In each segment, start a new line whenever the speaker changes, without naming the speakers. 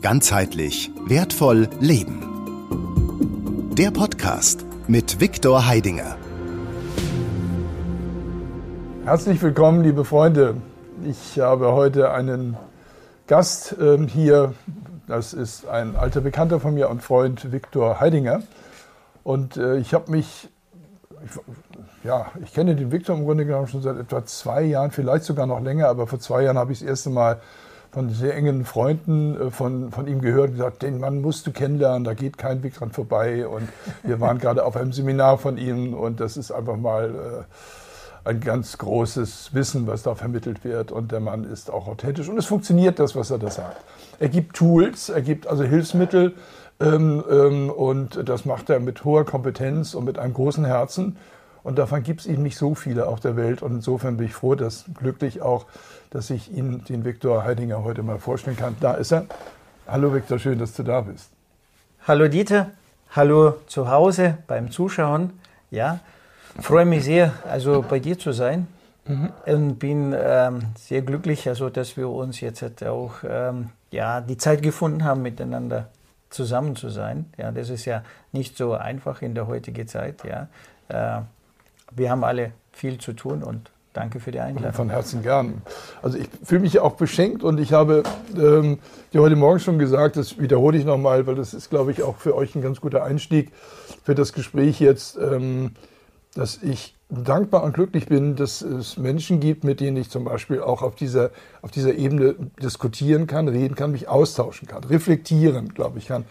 Ganzheitlich wertvoll leben. Der Podcast mit Viktor Heidinger.
Herzlich willkommen, liebe Freunde. Ich habe heute einen Gast äh, hier. Das ist ein alter Bekannter von mir und Freund Viktor Heidinger. Und äh, ich habe mich, ich, ja, ich kenne den Viktor im Grunde genommen schon seit etwa zwei Jahren, vielleicht sogar noch länger, aber vor zwei Jahren habe ich das erste Mal von sehr engen Freunden äh, von, von ihm gehört und gesagt, den Mann musst du kennenlernen, da geht kein Weg dran vorbei. Und wir waren gerade auf einem Seminar von ihm und das ist einfach mal äh, ein ganz großes Wissen, was da vermittelt wird. Und der Mann ist auch authentisch und es funktioniert das, was er da sagt. Er gibt Tools, er gibt also Hilfsmittel ähm, ähm, und das macht er mit hoher Kompetenz und mit einem großen Herzen. Und davon gibt es eben nicht so viele auf der Welt. Und insofern bin ich froh, dass glücklich auch, dass ich Ihnen den Viktor Heidinger heute mal vorstellen kann. Da ist er. Hallo Viktor, schön, dass du da bist.
Hallo Dieter, hallo zu Hause beim Zuschauen. Ja, freue mich sehr, also bei dir zu sein. Mhm. Und bin ähm, sehr glücklich, also dass wir uns jetzt halt auch ähm, ja, die Zeit gefunden haben, miteinander zusammen zu sein. Ja, das ist ja nicht so einfach in der heutigen Zeit. Ja. Äh, wir haben alle viel zu tun und danke für die Einladung.
Von Herzen gern. Also ich fühle mich auch beschenkt und ich habe ähm, dir heute Morgen schon gesagt, das wiederhole ich nochmal, weil das ist, glaube ich, auch für euch ein ganz guter Einstieg für das Gespräch jetzt, ähm, dass ich dankbar und glücklich bin, dass es Menschen gibt, mit denen ich zum Beispiel auch auf dieser, auf dieser Ebene diskutieren kann, reden kann, mich austauschen kann, reflektieren, glaube ich, kann.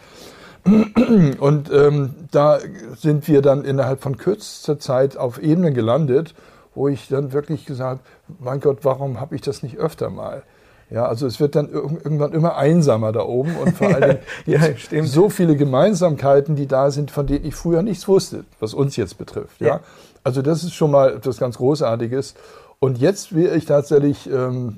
Und ähm, da sind wir dann innerhalb von kürzester Zeit auf Ebenen gelandet, wo ich dann wirklich gesagt habe, mein Gott, warum habe ich das nicht öfter mal? Ja, also es wird dann irgendwann immer einsamer da oben und vor allem ja, ja, so viele Gemeinsamkeiten, die da sind, von denen ich früher nichts wusste, was uns jetzt betrifft. Ja, ja. also das ist schon mal etwas ganz Großartiges. Und jetzt wäre ich tatsächlich ähm,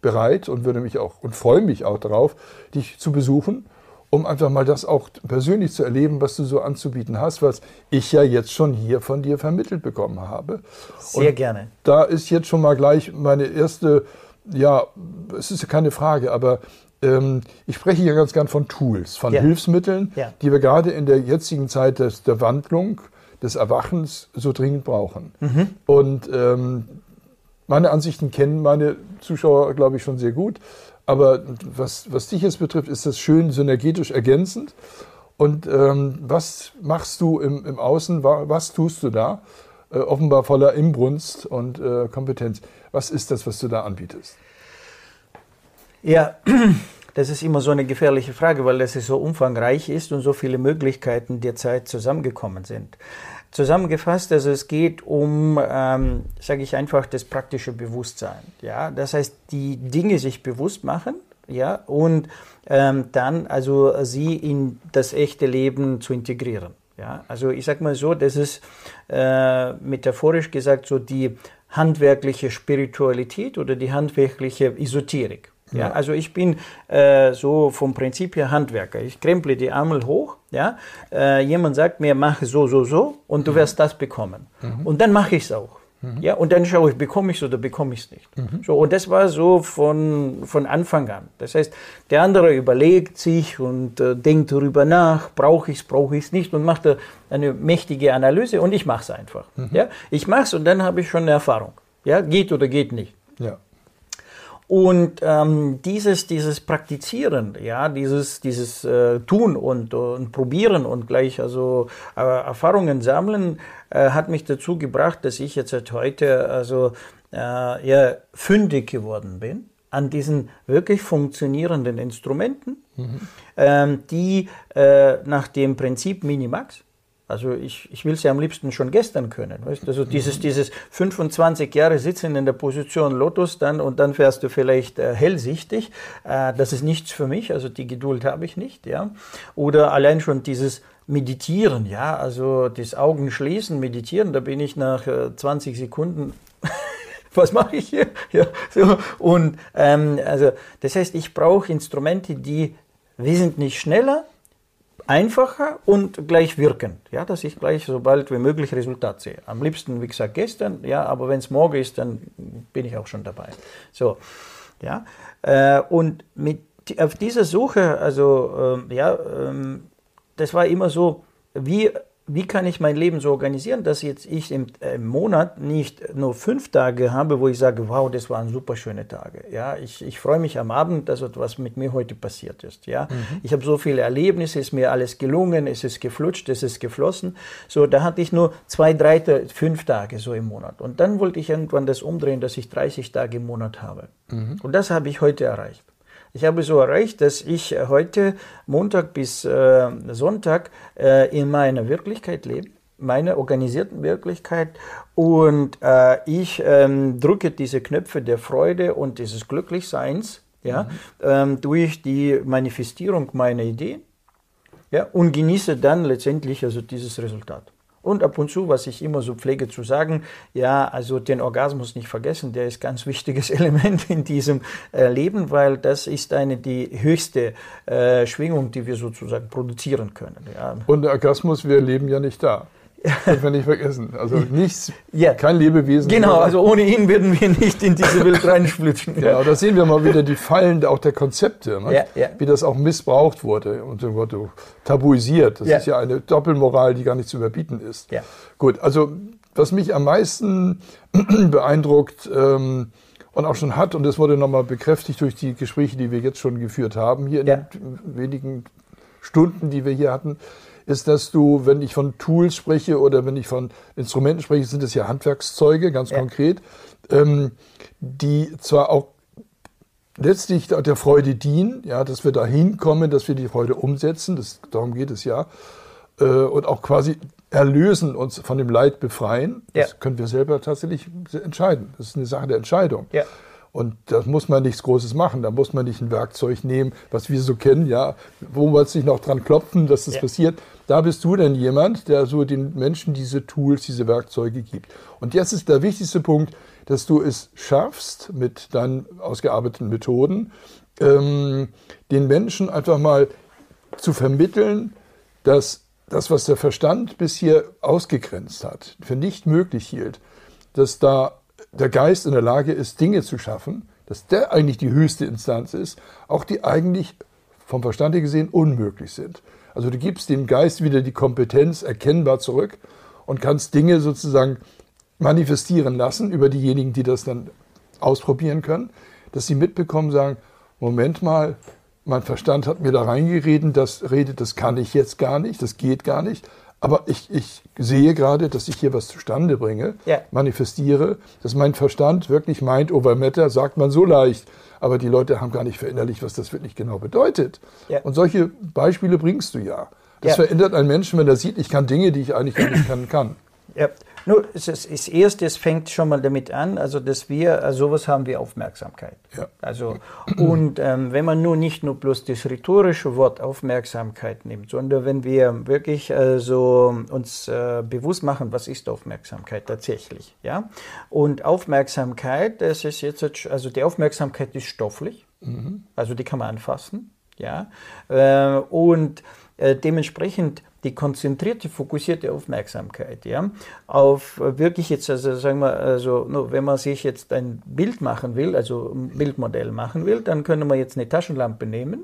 bereit und würde mich auch und freue mich auch darauf, dich zu besuchen um einfach mal das auch persönlich zu erleben, was du so anzubieten hast, was ich ja jetzt schon hier von dir vermittelt bekommen habe.
Sehr Und gerne.
Da ist jetzt schon mal gleich meine erste, ja, es ist ja keine Frage, aber ähm, ich spreche hier ganz gern von Tools, von ja. Hilfsmitteln, ja. die wir gerade in der jetzigen Zeit des, der Wandlung, des Erwachens so dringend brauchen. Mhm. Und ähm, meine Ansichten kennen meine Zuschauer, glaube ich, schon sehr gut. Aber was, was dich jetzt betrifft, ist das schön synergetisch ergänzend. Und ähm, was machst du im, im Außen? Was tust du da? Äh, offenbar voller Imbrunst und äh, Kompetenz. Was ist das, was du da anbietest?
Ja, das ist immer so eine gefährliche Frage, weil das so umfangreich ist und so viele Möglichkeiten derzeit zusammengekommen sind. Zusammengefasst, also es geht um, ähm, sage ich einfach, das praktische Bewusstsein. Ja, das heißt, die Dinge sich bewusst machen, ja, und ähm, dann also sie in das echte Leben zu integrieren. Ja, also ich sag mal so, das ist äh, metaphorisch gesagt so die handwerkliche Spiritualität oder die handwerkliche Esoterik. Ja, also ich bin äh, so vom Prinzip her Handwerker. Ich kremple die Ärmel hoch. Ja, äh, jemand sagt mir, mach so, so, so und du mhm. wirst das bekommen. Mhm. Und dann mache ich es auch. Mhm. Ja, und dann schaue ich, bekomme ich es oder bekomme ich es nicht. Mhm. So, und das war so von, von Anfang an. Das heißt, der andere überlegt sich und äh, denkt darüber nach, brauche ich es, brauche ich es nicht und macht eine mächtige Analyse und ich mache es einfach. Mhm. Ja, ich mache es und dann habe ich schon eine Erfahrung. Ja, geht oder geht nicht. Ja. Und ähm, dieses, dieses Praktizieren, ja, dieses, dieses äh, Tun und, und Probieren und gleich also äh, Erfahrungen sammeln, äh, hat mich dazu gebracht, dass ich jetzt seit heute also äh, ja, fündig geworden bin an diesen wirklich funktionierenden Instrumenten, mhm. ähm, die äh, nach dem Prinzip Minimax, also ich, ich will es ja am liebsten schon gestern können. Weißt? Also dieses, dieses 25 Jahre sitzen in der Position Lotus dann und dann fährst du vielleicht äh, hellsichtig. Äh, das ist nichts für mich, also die Geduld habe ich nicht. Ja? Oder allein schon dieses Meditieren, ja, also das Augen schließen, meditieren, da bin ich nach äh, 20 Sekunden was mache ich hier? Ja, so. Und ähm, also das heißt, ich brauche Instrumente, die wesentlich schneller einfacher und gleich wirkend, ja, dass ich gleich so bald wie möglich Resultat sehe. Am liebsten, wie gesagt, gestern, ja, aber wenn es morgen ist, dann bin ich auch schon dabei. So, ja, äh, und mit auf dieser Suche, also ähm, ja, ähm, das war immer so, wie wie kann ich mein Leben so organisieren, dass jetzt ich im, äh, im, Monat nicht nur fünf Tage habe, wo ich sage, wow, das waren super schöne Tage. Ja, ich, ich freue mich am Abend, dass etwas mit mir heute passiert ist. Ja, mhm. ich habe so viele Erlebnisse, ist mir alles gelungen, es ist geflutscht, es ist geflossen. So, da hatte ich nur zwei, drei, fünf Tage so im Monat. Und dann wollte ich irgendwann das umdrehen, dass ich 30 Tage im Monat habe. Mhm. Und das habe ich heute erreicht. Ich habe so erreicht, dass ich heute Montag bis äh, Sonntag äh, in meiner Wirklichkeit lebe, meiner organisierten Wirklichkeit und äh, ich ähm, drücke diese Knöpfe der Freude und dieses Glücklichseins ja, mhm. ähm, durch die Manifestierung meiner Ideen ja, und genieße dann letztendlich also dieses Resultat. Und ab und zu, was ich immer so pflege zu sagen, ja, also den Orgasmus nicht vergessen, der ist ganz wichtiges Element in diesem äh, Leben, weil das ist eine die höchste äh, Schwingung, die wir sozusagen produzieren können.
Ja. Und Orgasmus, wir leben ja nicht da. Das wir nicht vergessen. Also nichts, ja. kein Lebewesen.
Genau, also ohne ihn würden wir nicht in diese Welt reinsplitzen.
ja, da sehen wir mal wieder die Fallen auch der Konzepte, ne? ja, ja. wie das auch missbraucht wurde und wurde tabuisiert. Das ist ja eine Doppelmoral, die gar nicht zu überbieten ist. Gut, also was mich am meisten beeindruckt ähm, und auch schon hat, und das wurde nochmal bekräftigt durch die Gespräche, die wir jetzt schon geführt haben, hier in den wenigen Stunden, die wir hier hatten, ist, dass du, wenn ich von Tools spreche oder wenn ich von Instrumenten spreche, sind es ja Handwerkszeuge, ganz ja. konkret, ähm, die zwar auch letztlich der Freude dienen, ja, dass wir da hinkommen, dass wir die Freude umsetzen, das, darum geht es ja, äh, und auch quasi erlösen, uns von dem Leid befreien. Das ja. können wir selber tatsächlich entscheiden. Das ist eine Sache der Entscheidung. Ja. Und da muss man nichts Großes machen. Da muss man nicht ein Werkzeug nehmen, was wir so kennen, ja, wo wir sich noch dran klopfen, dass das ja. passiert. Da bist du denn jemand, der so den Menschen diese Tools, diese Werkzeuge gibt. Und jetzt ist der wichtigste Punkt, dass du es schaffst, mit deinen ausgearbeiteten Methoden, ähm, den Menschen einfach mal zu vermitteln, dass das, was der Verstand bis hier ausgegrenzt hat, für nicht möglich hielt, dass da der Geist in der Lage ist, Dinge zu schaffen, dass der eigentlich die höchste Instanz ist, auch die eigentlich vom Verstande gesehen unmöglich sind. Also du gibst dem Geist wieder die Kompetenz erkennbar zurück und kannst Dinge sozusagen manifestieren lassen über diejenigen, die das dann ausprobieren können, dass sie mitbekommen, sagen, Moment mal, mein Verstand hat mir da reingeredet, das redet, das kann ich jetzt gar nicht, das geht gar nicht. Aber ich, ich sehe gerade, dass ich hier was zustande bringe, ja. manifestiere, dass mein Verstand wirklich meint, over matter, sagt man so leicht. Aber die Leute haben gar nicht verinnerlicht, was das wirklich genau bedeutet. Ja. Und solche Beispiele bringst du ja. Das ja. verändert einen Menschen, wenn er sieht, ich kann Dinge, die ich eigentlich gar nicht kann. kann.
Ja, nur das, das erste, es fängt schon mal damit an, also dass wir, also sowas haben wir Aufmerksamkeit. Ja. Also und ähm, wenn man nur nicht nur bloß das rhetorische Wort Aufmerksamkeit nimmt, sondern wenn wir wirklich also uns äh, bewusst machen, was ist Aufmerksamkeit tatsächlich, ja? Und Aufmerksamkeit, das ist jetzt also die Aufmerksamkeit ist stofflich, mhm. also die kann man anfassen, ja? Äh, und äh, dementsprechend die konzentrierte, fokussierte Aufmerksamkeit, ja, auf wirklich jetzt, also sagen wir, also wenn man sich jetzt ein Bild machen will, also ein Bildmodell machen will, dann können wir jetzt eine Taschenlampe nehmen,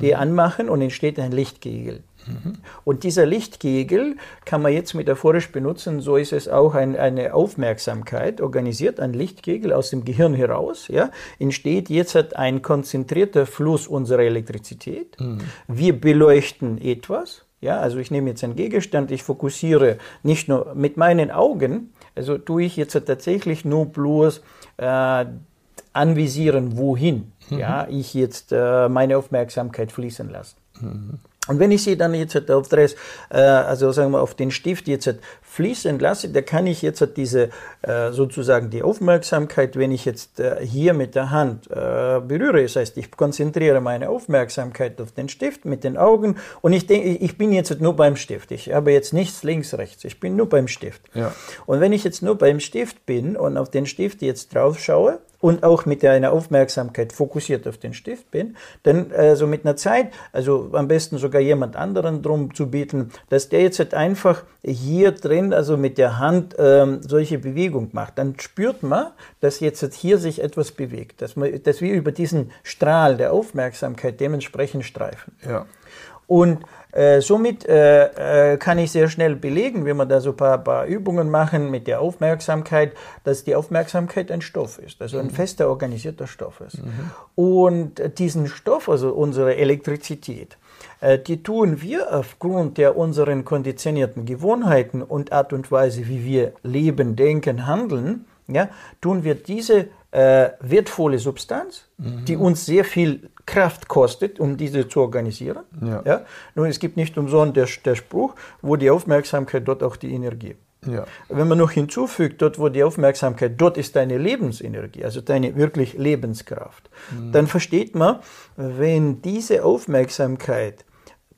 die mhm. anmachen und entsteht ein Lichtkegel. Mhm. Und dieser Lichtkegel kann man jetzt metaphorisch benutzen, so ist es auch ein, eine Aufmerksamkeit organisiert, ein Lichtkegel aus dem Gehirn heraus, ja, entsteht jetzt ein konzentrierter Fluss unserer Elektrizität. Mhm. Wir beleuchten etwas, ja, also ich nehme jetzt einen Gegenstand, ich fokussiere nicht nur mit meinen Augen, also tue ich jetzt tatsächlich nur bloß äh, anvisieren, wohin mhm. ja, ich jetzt äh, meine Aufmerksamkeit fließen lasse. Mhm. Und wenn ich sie dann jetzt auf das, äh, also sagen wir auf den Stift jetzt fließen lasse, da kann ich jetzt diese äh, sozusagen die Aufmerksamkeit, wenn ich jetzt äh, hier mit der Hand berühre, das heißt, ich konzentriere meine Aufmerksamkeit auf den Stift mit den Augen und ich denke, ich bin jetzt nur beim Stift. Ich habe jetzt nichts links, rechts. Ich bin nur beim Stift. Ja. Und wenn ich jetzt nur beim Stift bin und auf den Stift jetzt drauf schaue, und auch mit einer Aufmerksamkeit fokussiert auf den Stift bin, dann also mit einer Zeit, also am besten sogar jemand anderen drum zu bieten, dass der jetzt halt einfach hier drin, also mit der Hand ähm, solche Bewegung macht, dann spürt man, dass jetzt halt hier sich etwas bewegt, dass, man, dass wir über diesen Strahl der Aufmerksamkeit dementsprechend streifen.
Ja.
Und äh, somit äh, äh, kann ich sehr schnell belegen, wenn wir da so ein paar, paar, Übungen machen mit der Aufmerksamkeit, dass die Aufmerksamkeit ein Stoff ist, also ein mhm. fester organisierter Stoff ist. Mhm. Und diesen Stoff, also unsere Elektrizität, äh, die tun wir aufgrund der unseren konditionierten Gewohnheiten und Art und Weise, wie wir leben, denken, handeln, ja, tun wir diese äh, wertvolle Substanz, mhm. die uns sehr viel Kraft kostet, um diese zu organisieren. Ja. ja. Nun, es gibt nicht umsonst der, der Spruch, wo die Aufmerksamkeit, dort auch die Energie. Ja. Wenn man noch hinzufügt, dort wo die Aufmerksamkeit, dort ist deine Lebensenergie, also deine wirklich Lebenskraft, mhm. dann versteht man, wenn diese Aufmerksamkeit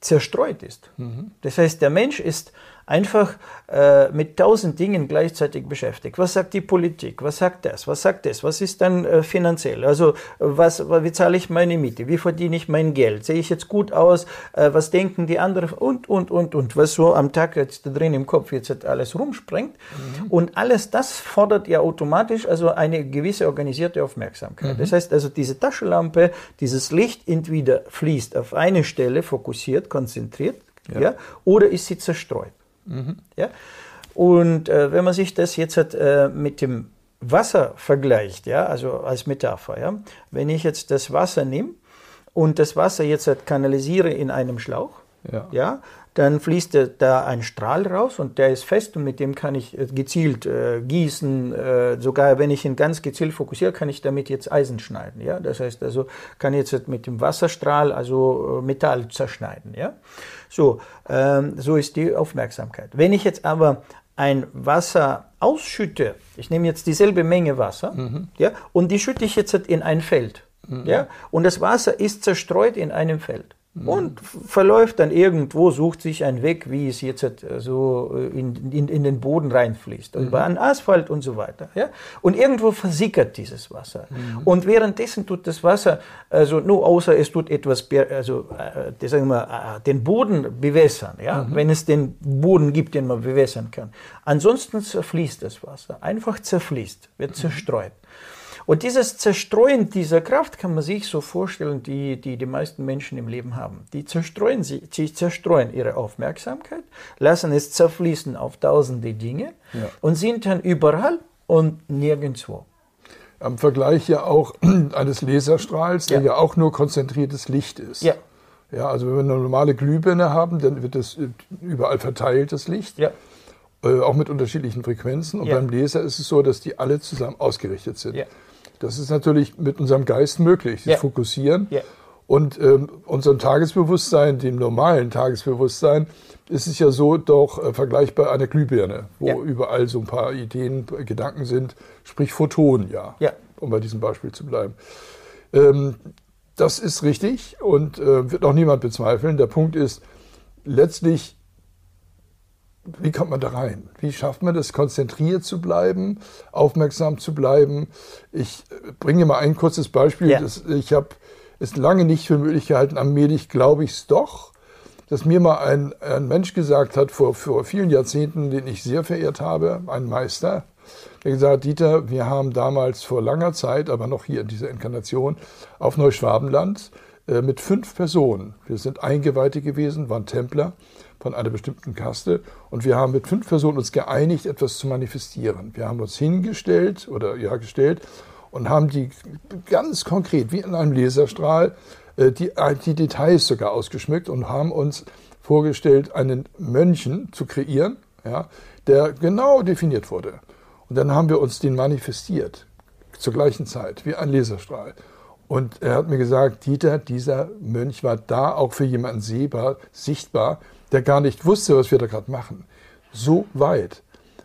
zerstreut ist. Mhm. Das heißt, der Mensch ist einfach äh, mit tausend Dingen gleichzeitig beschäftigt. Was sagt die Politik? Was sagt das? Was sagt das? Was ist dann äh, finanziell? Also was, wie zahle ich meine Miete? Wie verdiene ich mein Geld? Sehe ich jetzt gut aus? Äh, was denken die anderen? Und, und, und, und. Was so am Tag jetzt da drin im Kopf jetzt alles rumspringt. Mhm. Und alles das fordert ja automatisch also eine gewisse organisierte Aufmerksamkeit. Mhm. Das heißt also, diese Taschenlampe, dieses Licht entweder fließt auf eine Stelle, fokussiert, konzentriert, ja. ja oder ist sie zerstreut. Mhm. Ja? Und äh, wenn man sich das jetzt hat, äh, mit dem Wasser vergleicht, ja, also als Metapher, ja, wenn ich jetzt das Wasser nehme und das Wasser jetzt halt kanalisiere in einem Schlauch, ja. ja dann fließt da ein Strahl raus und der ist fest und mit dem kann ich äh, gezielt äh, gießen. Äh, sogar wenn ich ihn ganz gezielt fokussiere, kann ich damit jetzt Eisen schneiden. Ja, das heißt also, kann jetzt mit dem Wasserstrahl also äh, Metall zerschneiden. Ja, so ähm, so ist die Aufmerksamkeit. Wenn ich jetzt aber ein Wasser ausschütte, ich nehme jetzt dieselbe Menge Wasser, mhm. ja, und die schütte ich jetzt in ein Feld, mhm. ja, und das Wasser ist zerstreut in einem Feld und verläuft dann irgendwo, sucht sich einen Weg, wie es jetzt äh, so äh, in, in, in den Boden reinfließt, mhm. über einen Asphalt und so weiter. Ja? Und irgendwo versickert dieses Wasser. Mhm. Und währenddessen tut das Wasser, also nur außer es tut etwas, also äh, sagen wir, äh, den Boden bewässern, ja? Mhm. wenn es den Boden gibt, den man bewässern kann. Ansonsten zerfließt das Wasser, einfach zerfließt, wird mhm. zerstreut. Und dieses Zerstreuen dieser Kraft kann man sich so vorstellen, die die, die meisten Menschen im Leben haben. Die zerstreuen, sie, sie zerstreuen ihre Aufmerksamkeit, lassen es zerfließen auf tausende Dinge ja. und sind dann überall und nirgendwo.
Am Vergleich ja auch eines Laserstrahls, der ja, ja auch nur konzentriertes Licht ist. Ja. Ja, also wenn wir eine normale Glühbirne haben, dann wird das überall verteilt, das Licht. Ja. Äh, auch mit unterschiedlichen Frequenzen. Und ja. beim Laser ist es so, dass die alle zusammen ausgerichtet sind. Ja. Das ist natürlich mit unserem Geist möglich, ja. Fokussieren. Ja. Und ähm, unserem Tagesbewusstsein, dem normalen Tagesbewusstsein, ist es ja so doch äh, vergleichbar einer Glühbirne, wo ja. überall so ein paar Ideen, Gedanken sind, sprich Photonen, ja, ja. um bei diesem Beispiel zu bleiben. Ähm, das ist richtig und äh, wird auch niemand bezweifeln. Der Punkt ist, letztlich wie kommt man da rein? Wie schafft man das, konzentriert zu bleiben, aufmerksam zu bleiben? Ich äh, bringe mal ein kurzes Beispiel. Ja. Das, ich habe es lange nicht für möglich gehalten, allmählich glaube ich es doch, dass mir mal ein, ein Mensch gesagt hat, vor, vor vielen Jahrzehnten, den ich sehr verehrt habe, ein Meister, der gesagt hat, Dieter, wir haben damals vor langer Zeit, aber noch hier in dieser Inkarnation, auf Neuschwabenland äh, mit fünf Personen, wir sind Eingeweihte gewesen, waren Templer, von einer bestimmten Kaste. Und wir haben mit fünf Personen uns geeinigt, etwas zu manifestieren. Wir haben uns hingestellt oder ja gestellt und haben die ganz konkret, wie in einem Laserstrahl, äh, die, äh, die Details sogar ausgeschmückt und haben uns vorgestellt, einen Mönchen zu kreieren, ja, der genau definiert wurde. Und dann haben wir uns den manifestiert, zur gleichen Zeit, wie ein Laserstrahl. Und er hat mir gesagt, Dieter, dieser Mönch war da auch für jemanden sehbar, sichtbar, der gar nicht wusste, was wir da gerade machen. So weit.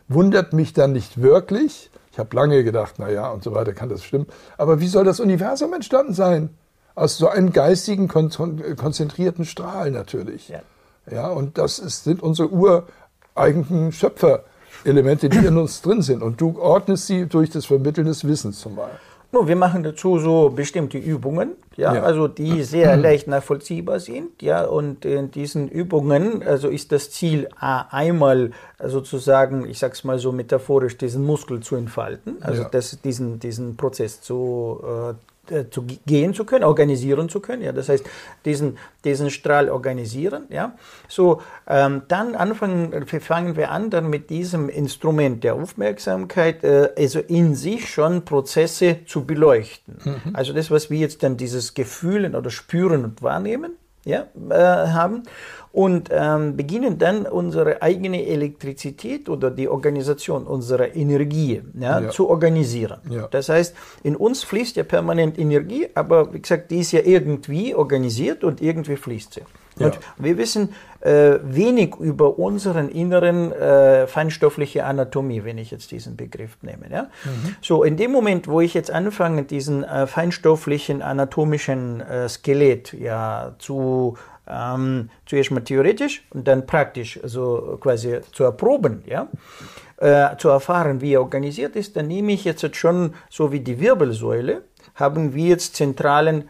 Wundert mich dann nicht wirklich. Ich habe lange gedacht, naja, und so weiter kann das stimmen. Aber wie soll das Universum entstanden sein? Aus so einem geistigen, konzentrierten Strahl natürlich. Ja, ja und das ist, sind unsere ureigenen Schöpferelemente, die in uns drin sind. Und du ordnest sie durch das Vermitteln des Wissens zum Beispiel.
No, wir machen dazu so bestimmte Übungen, ja, ja, also die sehr leicht nachvollziehbar sind, ja, und in diesen Übungen, also ist das Ziel einmal sozusagen, ich sag's mal so metaphorisch, diesen Muskel zu entfalten, also ja. das, diesen, diesen Prozess zu äh, äh, zu gehen zu können, organisieren zu können. Ja, das heißt, diesen, diesen Strahl organisieren. Ja, so ähm, dann anfangen, fangen wir an, dann mit diesem Instrument der Aufmerksamkeit, äh, also in sich schon Prozesse zu beleuchten. Mhm. Also das, was wir jetzt dann dieses Gefühlen oder Spüren und Wahrnehmen ja, äh, haben und ähm, beginnen dann unsere eigene Elektrizität oder die Organisation unserer Energie ja, ja. zu organisieren. Ja. Das heißt, in uns fließt ja permanent Energie, aber wie gesagt, die ist ja irgendwie organisiert und irgendwie fließt sie. Und wir wissen äh, wenig über unseren inneren äh, feinstoffliche Anatomie, wenn ich jetzt diesen Begriff nehme. Ja? Mhm. So, in dem Moment, wo ich jetzt anfange, diesen äh, feinstofflichen anatomischen äh, Skelett ja zu ähm, zuerst mal theoretisch und dann praktisch, also quasi zu erproben, ja, äh, zu erfahren, wie er organisiert ist, dann nehme ich jetzt schon, so wie die Wirbelsäule, haben wir jetzt zentralen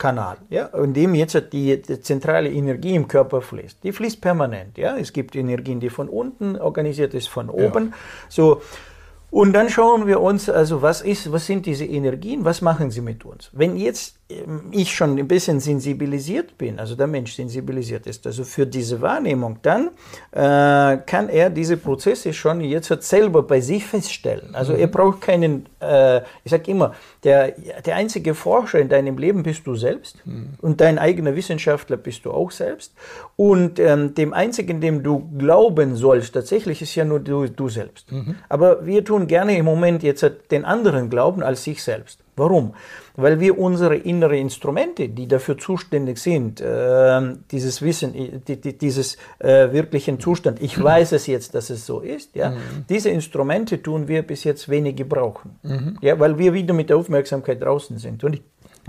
Stromkanal, ja, in dem jetzt die, die, zentrale Energie im Körper fließt. Die fließt permanent, ja. Es gibt Energien, die von unten organisiert ist, von oben. Ja. So, und dann schauen wir uns, also was ist, was sind diese Energien, was machen sie mit uns? Wenn jetzt ich schon ein bisschen sensibilisiert bin, also der Mensch sensibilisiert ist, also für diese Wahrnehmung, dann äh, kann er diese Prozesse schon jetzt selber bei sich feststellen. Also er mhm. braucht keinen, äh, ich sage immer, der, der einzige Forscher in deinem Leben bist du selbst mhm. und dein eigener Wissenschaftler bist du auch selbst. Und ähm, dem einzigen, dem du glauben sollst, tatsächlich ist ja nur du, du selbst. Mhm. Aber wir tun gerne im Moment jetzt den anderen glauben als sich selbst. Warum? Weil wir unsere inneren Instrumente, die dafür zuständig sind, äh, dieses Wissen, die, die, dieses äh, wirklichen Zustand, ich weiß es jetzt, dass es so ist, ja, mhm. diese Instrumente tun wir bis jetzt wenig gebrauchen, mhm. ja, weil wir wieder mit der Aufmerksamkeit draußen sind und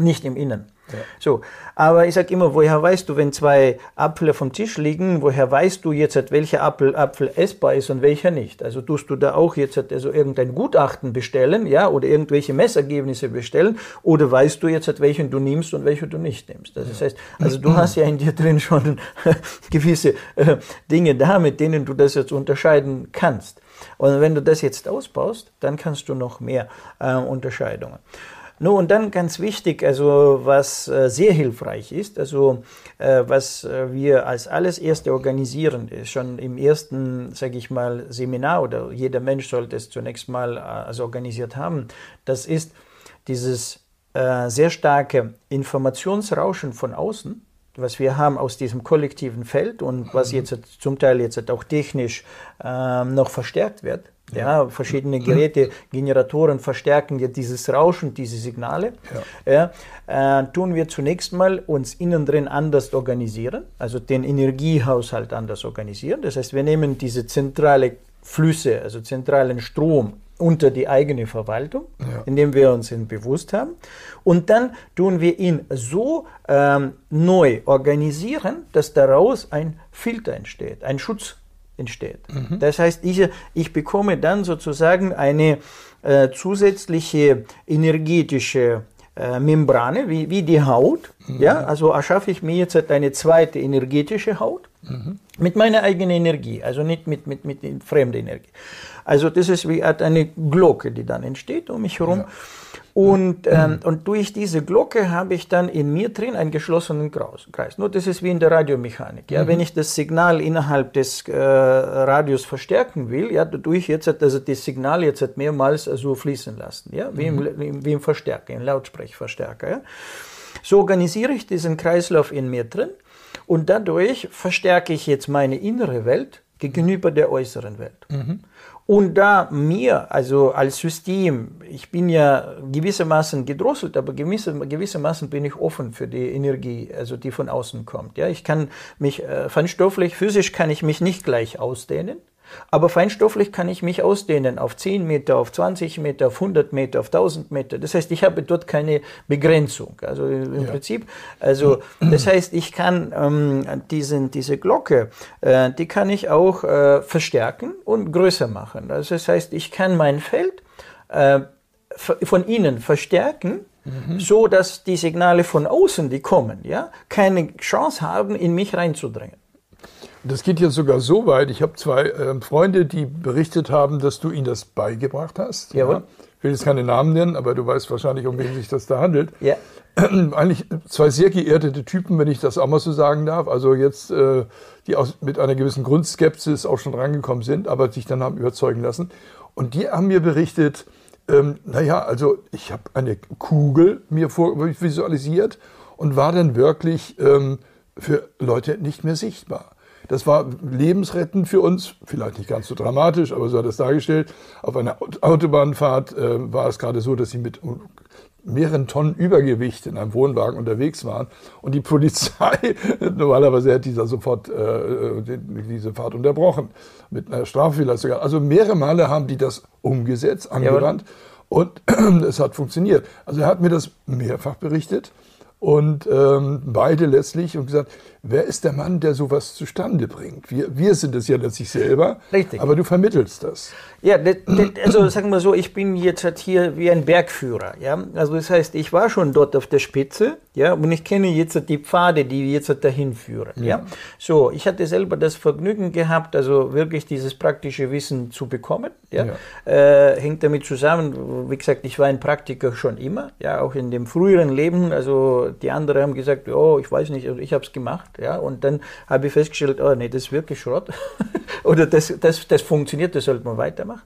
nicht im Innen. Ja. So, aber ich sage immer, woher weißt du, wenn zwei Apfel vom Tisch liegen, woher weißt du jetzt, welcher Apfel, Apfel essbar ist und welcher nicht? Also tust du da auch jetzt also irgendein Gutachten bestellen, ja, oder irgendwelche Messergebnisse bestellen, oder weißt du jetzt, welchen du nimmst und welchen du nicht nimmst? Das heißt, also du hast ja in dir drin schon gewisse äh, Dinge da, mit denen du das jetzt unterscheiden kannst. Und wenn du das jetzt ausbaust, dann kannst du noch mehr äh, Unterscheidungen. No, und dann ganz wichtig, also was äh, sehr hilfreich ist, also äh, was äh, wir als alles erste organisieren, schon im ersten, sage ich mal, Seminar oder jeder Mensch sollte es zunächst mal äh, also organisiert haben, das ist dieses äh, sehr starke Informationsrauschen von außen, was wir haben aus diesem kollektiven Feld und was mhm. jetzt zum Teil jetzt auch technisch ähm, noch verstärkt wird. Ja, verschiedene Geräte, Generatoren verstärken ja dieses Rauschen, diese Signale. Ja. ja äh, tun wir zunächst mal uns innen drin anders organisieren, also den Energiehaushalt anders organisieren. Das heißt, wir nehmen diese zentrale Flüsse, also zentralen Strom unter die eigene Verwaltung, ja. indem wir uns ihn bewusst haben. Und dann tun wir ihn so ähm, neu organisieren, dass daraus ein Filter entsteht, ein Schutz entsteht. Mhm. Das heißt, ich, ich bekomme dann sozusagen eine äh, zusätzliche energetische äh, Membrane, wie, wie die Haut. Mhm. Ja? Also erschaffe ich mir jetzt eine zweite energetische Haut mhm. mit meiner eigenen Energie, also nicht mit, mit, mit fremder Energie. Also das ist wie eine Glocke, die dann entsteht um mich herum. Ja. Und, ähm, und durch diese Glocke habe ich dann in mir drin einen geschlossenen Kreis. Nur das ist wie in der Radiomechanik. Ja? Mhm. Wenn ich das Signal innerhalb des äh, Radios verstärken will, ja, dadurch jetzt also das Signal jetzt mehrmals so fließen lassen, ja? wie, mhm. im, wie im Verstärker, im Lautsprechverstärker. Ja? So organisiere ich diesen Kreislauf in mir drin und dadurch verstärke ich jetzt meine innere Welt gegenüber der äußeren Welt. Mhm. Und da mir, also als System, ich bin ja gewissermaßen gedrosselt, aber gewisse, gewissermaßen bin ich offen für die Energie, also die von außen kommt. Ja, ich kann mich äh, feinstofflich, physisch kann ich mich nicht gleich ausdehnen. Aber feinstofflich kann ich mich ausdehnen auf 10 Meter, auf 20 Meter, auf 100 Meter, auf 1000 Meter. Das heißt, ich habe dort keine Begrenzung. Also im ja. Prinzip, also das heißt, ich kann ähm, diesen, diese Glocke, äh, die kann ich auch äh, verstärken und größer machen. Also das heißt, ich kann mein Feld äh, von innen verstärken, mhm. so dass die Signale von außen, die kommen, ja, keine Chance haben, in mich reinzudringen.
Das geht jetzt sogar so weit. Ich habe zwei äh, Freunde, die berichtet haben, dass du ihnen das beigebracht hast.
Jawohl. Ja.
Ich will jetzt keine Namen nennen, aber du weißt wahrscheinlich, um wen sich das da handelt.
Ja.
Eigentlich zwei sehr geerdete Typen, wenn ich das auch mal so sagen darf. Also jetzt, äh, die aus, mit einer gewissen Grundskepsis auch schon rangekommen sind, aber sich dann haben überzeugen lassen. Und die haben mir berichtet, ähm, naja, also ich habe eine Kugel mir vor, visualisiert und war dann wirklich ähm, für Leute nicht mehr sichtbar. Das war lebensrettend für uns, vielleicht nicht ganz so dramatisch, aber so hat es dargestellt. Auf einer Autobahnfahrt äh, war es gerade so, dass sie mit mehreren Tonnen Übergewicht in einem Wohnwagen unterwegs waren. Und die Polizei, normalerweise hätte dieser sofort äh, diese Fahrt unterbrochen, mit einer Strafe sogar. Also mehrere Male haben die das umgesetzt, angewandt. Und es hat funktioniert. Also er hat mir das mehrfach berichtet und ähm, beide letztlich und gesagt, wer ist der Mann, der sowas zustande bringt? Wir, wir sind es ja letztlich selber,
Richtig.
aber du vermittelst das.
Ja, das, das, also sagen wir so, ich bin jetzt halt hier wie ein Bergführer. Ja? Also das heißt, ich war schon dort auf der Spitze ja? und ich kenne jetzt halt die Pfade, die jetzt halt dahin führen. Ja. ja? So, ich hatte selber das Vergnügen gehabt, also wirklich dieses praktische Wissen zu bekommen. Ja? ja. Äh, hängt damit zusammen, wie gesagt, ich war ein Praktiker schon immer, ja, auch in dem früheren Leben. Also die anderen haben gesagt, oh, ich weiß nicht, ich habe es gemacht. Ja? Und dann habe ich festgestellt, oh nee, das ist wirklich Schrott. Oder das, das, das funktioniert, das sollte man weitermachen gemacht.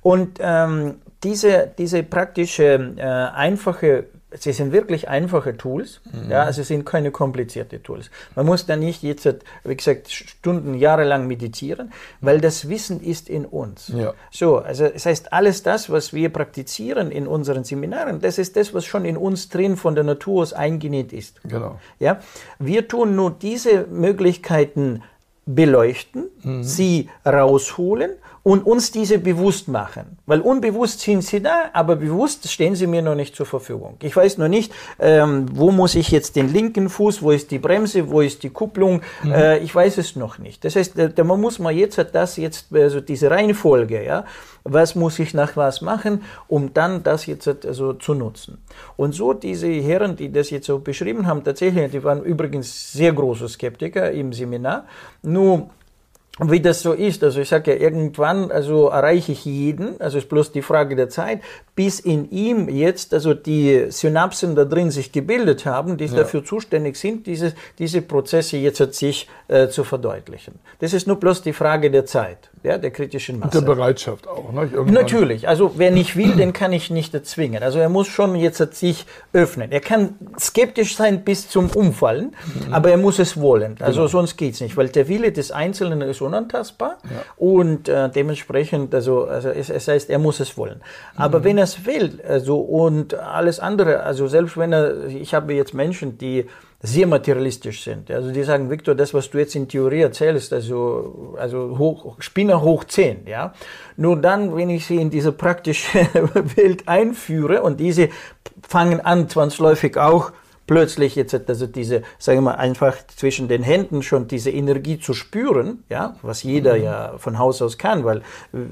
Und ähm, diese, diese praktische, äh, einfache sie sind wirklich einfache Tools, mhm. ja, also sind keine komplizierte Tools. Man muss da nicht jetzt, wie gesagt, Stunden, jahrelang meditieren, weil das Wissen ist in uns.
Ja.
So, also das heißt, alles das, was wir praktizieren in unseren Seminaren, das ist das, was schon in uns drin von der Natur aus eingenäht ist.
Genau.
Ja, wir tun nur diese Möglichkeiten beleuchten, mhm. sie rausholen und uns diese bewusst machen. Weil unbewusst sind sie da, aber bewusst stehen sie mir noch nicht zur Verfügung. Ich weiß noch nicht, ähm, wo muss ich jetzt den linken Fuß, wo ist die Bremse, wo ist die Kupplung, mhm. äh, ich weiß es noch nicht. Das heißt, da, man muss man jetzt das jetzt, also diese Reihenfolge, ja, was muss ich nach was machen, um dann das jetzt also zu nutzen. Und so diese Herren, die das jetzt so beschrieben haben, tatsächlich, die waren übrigens sehr große Skeptiker im Seminar, nur wie das so ist, also ich sage ja, irgendwann, also erreiche ich jeden, also ist bloß die Frage der Zeit, bis in ihm jetzt, also die Synapsen da drin sich gebildet haben, die ja. dafür zuständig sind, diese, diese Prozesse jetzt sich äh, zu verdeutlichen. Das ist nur bloß die Frage der Zeit ja, der kritischen Masse.
Und der Bereitschaft auch. Ne?
Natürlich. Also wer nicht will, den kann ich nicht erzwingen. Also er muss schon jetzt sich öffnen. Er kann skeptisch sein bis zum Umfallen, mhm. aber er muss es wollen. Also genau. sonst geht's nicht, weil der Wille des Einzelnen ist unantastbar ja. und äh, dementsprechend, also, also es, es, heißt, er muss es wollen. Aber mhm. wenn er es will, also und alles andere, also selbst wenn er, ich habe jetzt Menschen, die sehr materialistisch sind. Also die sagen, Viktor, das, was du jetzt in Theorie erzählst, also, also hoch, Spinner hoch 10, ja. Nur dann, wenn ich sie in diese praktische Welt einführe und diese fangen an, zwangsläufig auch plötzlich jetzt also diese, sagen wir mal, einfach zwischen den Händen schon diese Energie zu spüren, ja, was jeder mhm. ja von Haus aus kann, weil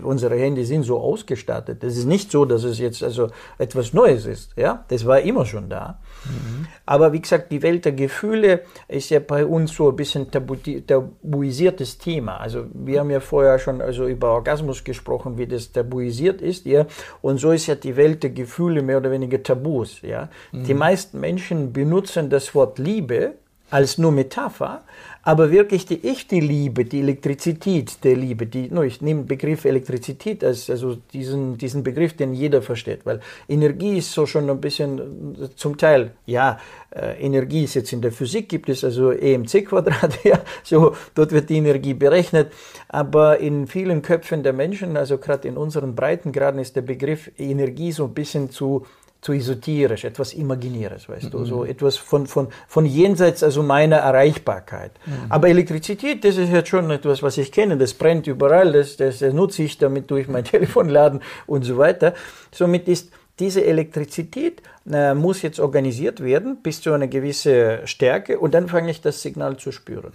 unsere Hände sind so ausgestattet. Das ist nicht so, dass es jetzt also etwas Neues ist, ja, das war immer schon da. Mhm. Aber wie gesagt, die Welt der Gefühle ist ja bei uns so ein bisschen tabu tabuisiertes Thema. Also wir haben ja vorher schon also über Orgasmus gesprochen, wie das tabuisiert ist, ja, und so ist ja die Welt der Gefühle mehr oder weniger Tabus, ja. Mhm. Die meisten Menschen benutzen das Wort Liebe als nur Metapher, aber wirklich die echte Liebe, die Elektrizität der Liebe, die, no, ich nehme den Begriff Elektrizität als also diesen, diesen Begriff, den jeder versteht, weil Energie ist so schon ein bisschen zum Teil, ja, äh, Energie ist jetzt in der Physik, gibt es also EMC Quadrat, ja, so, dort wird die Energie berechnet, aber in vielen Köpfen der Menschen, also gerade in unseren Breitengraden ist der Begriff Energie so ein bisschen zu zu esoterisch, etwas Imaginäres, weißt mhm. du, so etwas von, von, von jenseits, also meiner Erreichbarkeit. Mhm. Aber Elektrizität, das ist jetzt schon etwas, was ich kenne, das brennt überall, das, das, das nutze ich, damit durch mein Telefon laden und so weiter. Somit ist diese Elektrizität äh, muss jetzt organisiert werden bis zu einer gewissen Stärke und dann fange ich das Signal zu spüren.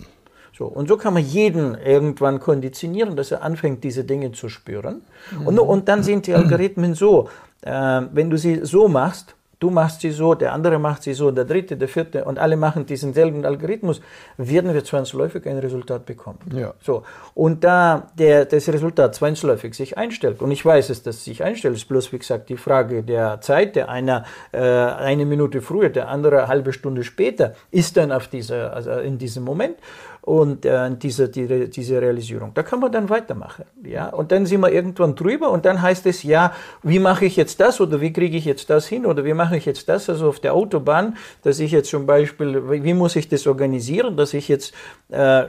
So, und so kann man jeden irgendwann konditionieren, dass er anfängt, diese Dinge zu spüren. Mhm. Und, und dann sind die Algorithmen so, wenn du sie so machst, du machst sie so, der andere macht sie so, der dritte, der vierte und alle machen diesen selben Algorithmus, werden wir zwangsläufig ein Resultat bekommen.
Ja.
So. Und da der, das Resultat zwangsläufig sich einstellt, und ich weiß es, dass es sich einstellt, ist bloß wie gesagt die Frage der Zeit, der einer äh, eine Minute früher, der andere eine halbe Stunde später, ist dann auf dieser, also in diesem Moment und äh, diese, die, diese Realisierung. Da kann man dann weitermachen. Ja? Und dann sind wir irgendwann drüber und dann heißt es, ja, wie mache ich jetzt das oder wie kriege ich jetzt das hin oder wie mache ich jetzt das, also auf der Autobahn, dass ich jetzt zum Beispiel, wie muss ich das organisieren, dass ich jetzt, äh,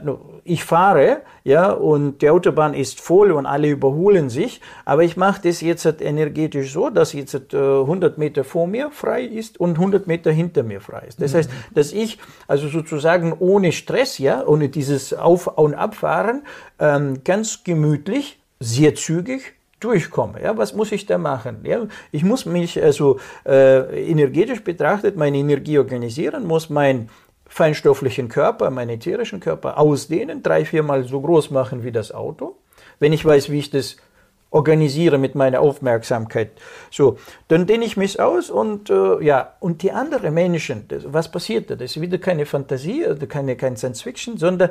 ich fahre, ja, und die Autobahn ist voll und alle überholen sich, aber ich mache das jetzt energetisch so, dass jetzt äh, 100 Meter vor mir frei ist und 100 Meter hinter mir frei ist. Das heißt, dass ich also sozusagen ohne Stress, ja, ohne dieses Auf- und Abfahren, ähm, ganz gemütlich, sehr zügig durchkomme. Ja, was muss ich da machen? Ja, ich muss mich also äh, energetisch betrachtet meine Energie organisieren, muss mein feinstofflichen Körper, meinen ätherischen Körper ausdehnen, drei, viermal so groß machen wie das Auto. Wenn ich weiß, wie ich das organisiere mit meiner Aufmerksamkeit. So, dann dehne ich mich aus und äh, ja, und die anderen Menschen, das, was passiert da? Das ist wieder keine Fantasie, keine, kein Science Fiction, sondern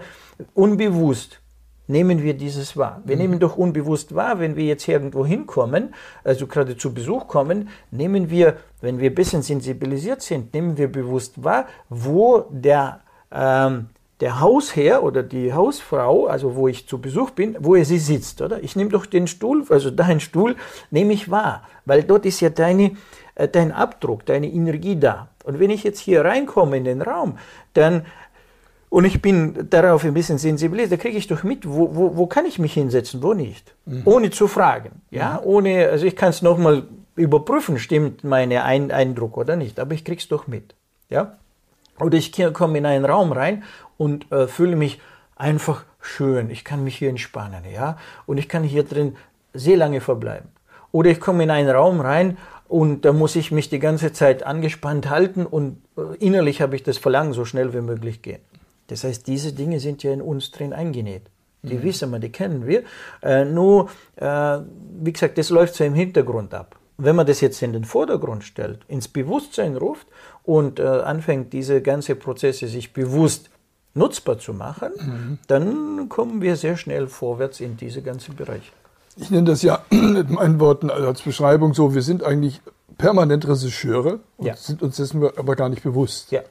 unbewusst nehmen wir dieses wahr. Wir mhm. nehmen doch unbewusst wahr, wenn wir jetzt irgendwo hinkommen, also gerade zu Besuch kommen, nehmen wir, wenn wir ein bisschen sensibilisiert sind, nehmen wir bewusst wahr, wo der ähm, der Hausherr oder die Hausfrau, also wo ich zu Besuch bin, wo er sie sitzt, oder? Ich nehme doch den Stuhl, also deinen Stuhl nehme ich wahr, weil dort ist ja deine, äh, dein Abdruck, deine Energie da. Und wenn ich jetzt hier reinkomme in den Raum, dann und ich bin darauf ein bisschen sensibilisiert, da kriege ich doch mit, wo, wo, wo kann ich mich hinsetzen, wo nicht. Mhm. Ohne zu fragen. Ja, mhm. ohne, also ich kann es nochmal überprüfen, stimmt mein Ein Eindruck oder nicht, aber ich krieg's doch mit. Ja. Oder ich komme in einen Raum rein und äh, fühle mich einfach schön. Ich kann mich hier entspannen, ja. Und ich kann hier drin sehr lange verbleiben. Oder ich komme in einen Raum rein und da muss ich mich die ganze Zeit angespannt halten und äh, innerlich habe ich das Verlangen, so schnell wie möglich gehen. Das heißt, diese Dinge sind ja in uns drin eingenäht. Die mhm. wissen wir, die kennen wir. Äh, nur, äh, wie gesagt, das läuft so im Hintergrund ab. Wenn man das jetzt in den Vordergrund stellt, ins Bewusstsein ruft und äh, anfängt, diese ganzen Prozesse sich bewusst nutzbar zu machen, mhm. dann kommen wir sehr schnell vorwärts in diese ganzen Bereiche.
Ich nenne das ja mit meinen Worten als Beschreibung so, wir sind eigentlich permanent Regisseure und ja. sind uns dessen aber gar nicht bewusst. Ja.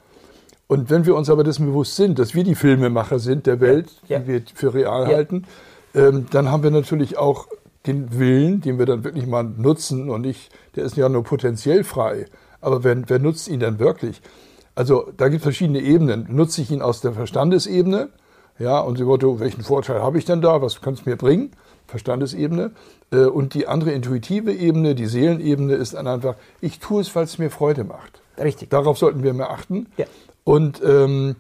Und wenn wir uns aber dessen bewusst sind, dass wir die Filmemacher sind der Welt, ja. die wir für real halten, ähm, dann haben wir natürlich auch den Willen, den wir dann wirklich mal nutzen und nicht, der ist ja nur potenziell frei. Aber wer, wer nutzt ihn dann wirklich? Also da gibt es verschiedene Ebenen. Nutze ich ihn aus der Verstandesebene? Ja, und sie wollte, welchen Vorteil habe ich denn da? Was kann es mir bringen? Verstandesebene. Äh, und die andere intuitive Ebene, die Seelenebene, ist dann einfach, ich tue es, weil es mir Freude macht.
Richtig.
Darauf sollten wir mehr achten.
Ja.
Und ähm,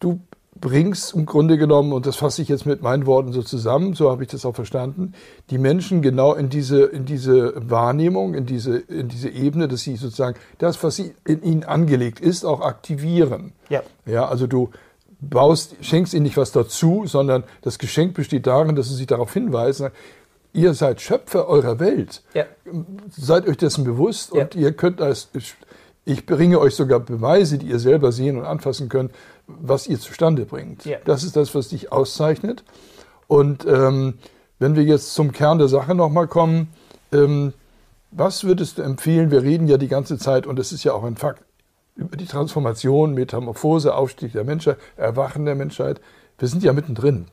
du bringst im Grunde genommen, und das fasse ich jetzt mit meinen Worten so zusammen, so habe ich das auch verstanden, die Menschen genau in diese, in diese Wahrnehmung, in diese, in diese Ebene, dass sie sozusagen das, was sie in ihnen angelegt ist, auch aktivieren.
Ja.
Ja, also du baust, schenkst ihnen nicht was dazu, sondern das Geschenk besteht darin, dass sie sich darauf hinweisen, ihr seid Schöpfer eurer Welt.
Ja.
Seid euch dessen bewusst ja. und ihr könnt als ich bringe euch sogar Beweise, die ihr selber sehen und anfassen könnt, was ihr zustande bringt.
Ja.
Das ist das, was dich auszeichnet. Und ähm, wenn wir jetzt zum Kern der Sache nochmal kommen, ähm, was würdest du empfehlen? Wir reden ja die ganze Zeit, und es ist ja auch ein Fakt, über die Transformation, Metamorphose, Aufstieg der Menschheit, Erwachen der Menschheit. Wir sind ja mittendrin.